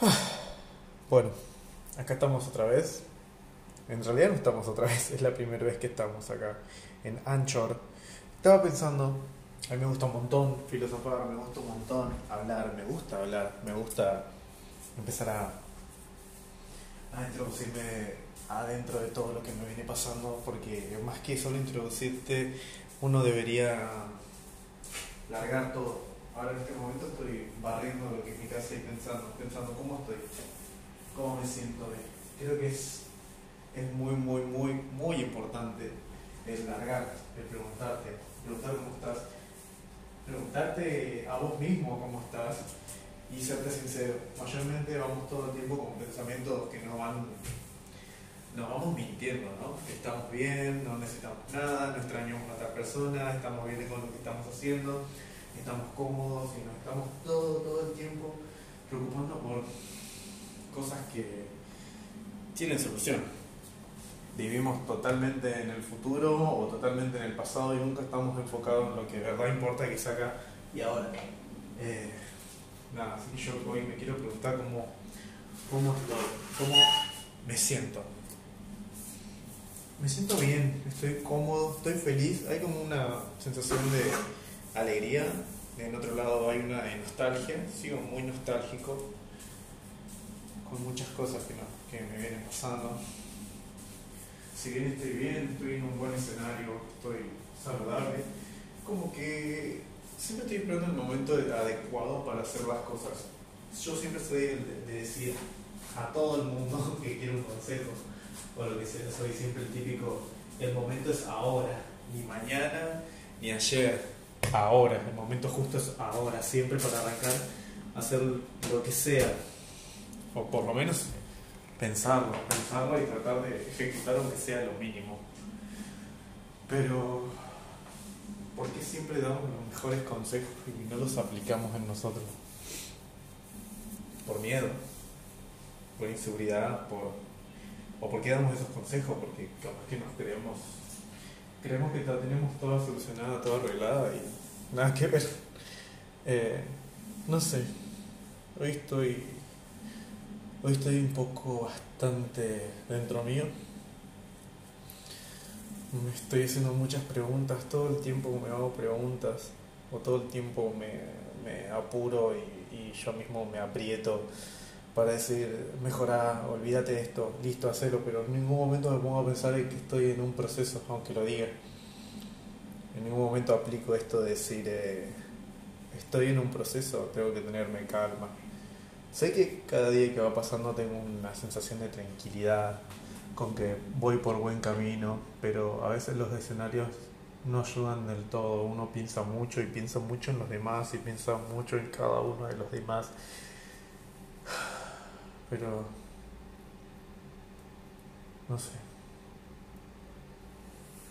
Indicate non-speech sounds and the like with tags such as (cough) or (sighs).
(sighs) Bueno, acá estamos otra vez. En realidad no estamos otra (laughs) vez, es la primera vez que estamos acá en Anchor. Estaba pensando, a mí me gusta un montón filosofar, me gusta un montón hablar, me gusta hablar, me gusta empezar a, a introducirme adentro de todo lo que me viene pasando, porque más que solo introducirte, uno debería largar todo. Ahora en este momento estoy barriendo lo que es mi casa y pensando, pensando cómo estoy, cómo me siento hoy. Creo que es, es muy, muy, muy, muy importante el largar, el preguntarte, preguntar cómo estás, preguntarte a vos mismo cómo estás y serte sincero. Mayormente vamos todo el tiempo con pensamientos que no van nos vamos mintiendo, ¿no? Estamos bien, no necesitamos nada, no extrañamos a otra persona, estamos bien con lo que estamos haciendo, estamos cómodos y nos estamos todo, todo el tiempo preocupando por cosas que tienen solución. Vivimos totalmente en el futuro o totalmente en el pasado y nunca estamos enfocados en lo que de verdad importa que saca y ahora. Eh, nada, así que yo hoy me quiero preguntar cómo, cómo estoy, cómo me siento me siento bien, estoy cómodo, estoy feliz, hay como una sensación de alegría, en otro lado hay una de nostalgia, sigo muy nostálgico, con muchas cosas que, que me vienen pasando. Si bien estoy bien, estoy en un buen escenario, estoy saludable, como que siempre estoy esperando el momento adecuado para hacer las cosas. Yo siempre soy el de decir a todo el mundo (laughs) que quiero un consejo o lo que sea, soy siempre el típico, el momento es ahora, ni mañana ni ayer, ahora, el momento justo es ahora, siempre para arrancar hacer lo que sea, o por lo menos pensarlo, pensarlo y tratar de ejecutar aunque sea lo mínimo. Pero, ¿por qué siempre damos los mejores consejos y no los aplicamos en nosotros? Por miedo, por inseguridad, por ¿O por qué damos esos consejos? Porque capaz que nos creemos, creemos que la tenemos toda solucionada, toda arreglada y nada que ver. Eh, no sé, hoy estoy, hoy estoy un poco bastante dentro mío. Me estoy haciendo muchas preguntas, todo el tiempo me hago preguntas, o todo el tiempo me, me apuro y, y yo mismo me aprieto para decir, mejora, olvídate de esto, listo, hacerlo, pero en ningún momento me pongo a pensar en que estoy en un proceso, aunque lo diga. En ningún momento aplico esto de decir, eh, estoy en un proceso, tengo que tenerme calma. Sé que cada día que va pasando tengo una sensación de tranquilidad, con que voy por buen camino, pero a veces los escenarios no ayudan del todo. Uno piensa mucho y piensa mucho en los demás y piensa mucho en cada uno de los demás (sighs) pero no sé.